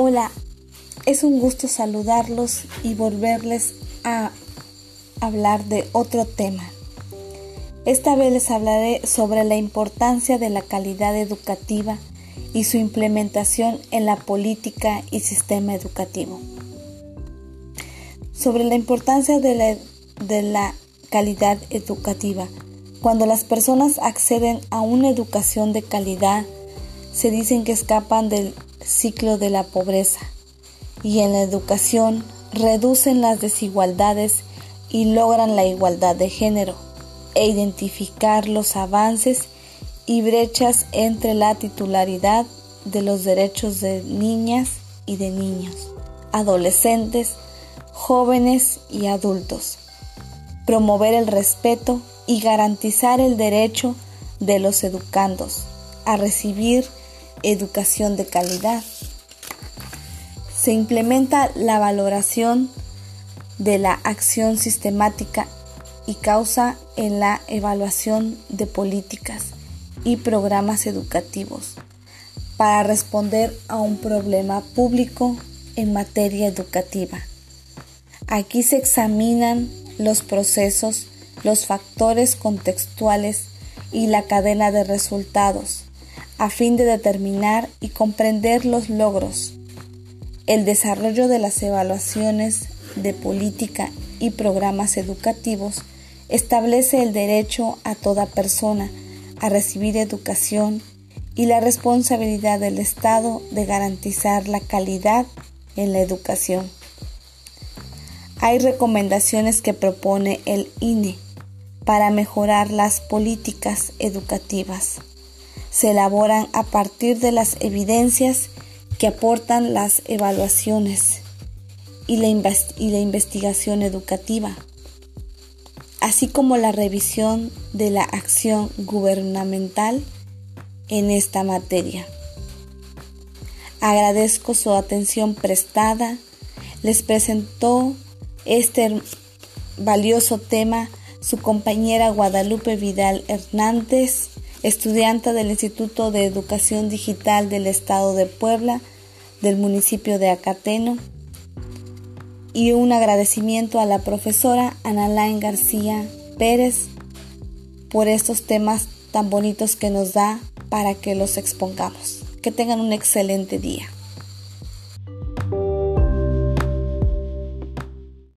Hola, es un gusto saludarlos y volverles a hablar de otro tema. Esta vez les hablaré sobre la importancia de la calidad educativa y su implementación en la política y sistema educativo. Sobre la importancia de la, calidad educativa. Cuando las personas acceden a una educación de calidad, se dicen que escapan del ciclo de la pobreza y en la educación reducen las desigualdades y logran la igualdad de género e identificar los avances y brechas entre la titularidad de los derechos de niñas y de niños, adolescentes, jóvenes y adultos, promover el respeto y garantizar el derecho de los educandos a recibir educación de calidad. Se implementa la valoración de la acción sistemática y causa en la evaluación de políticas y programas educativos para responder a un problema público en materia educativa. Aquí se examinan los procesos, los factores contextuales y la cadena de resultados a fin de determinar y comprender los logros, el desarrollo de las evaluaciones de política y programas educativos establece el derecho a toda persona a recibir educación y la responsabilidad del Estado de garantizar la calidad en la educación. Hay recomendaciones que propone el INE para mejorar las políticas educativas se elaboran a partir de las evidencias que aportan las evaluaciones y la, y la, investigación educativa, así como la revisión de la acción gubernamental en esta materia. Agradezco su atención prestada. Les presentó este valioso tema su compañera Guadalupe Vidal Hernández estudiante del Instituto de Educación Digital del Estado de Puebla, del municipio de Acateno, y un agradecimiento a la profesora Analain García Pérez por estos temas tan bonitos que nos da para que los expongamos. Que tengan un excelente día.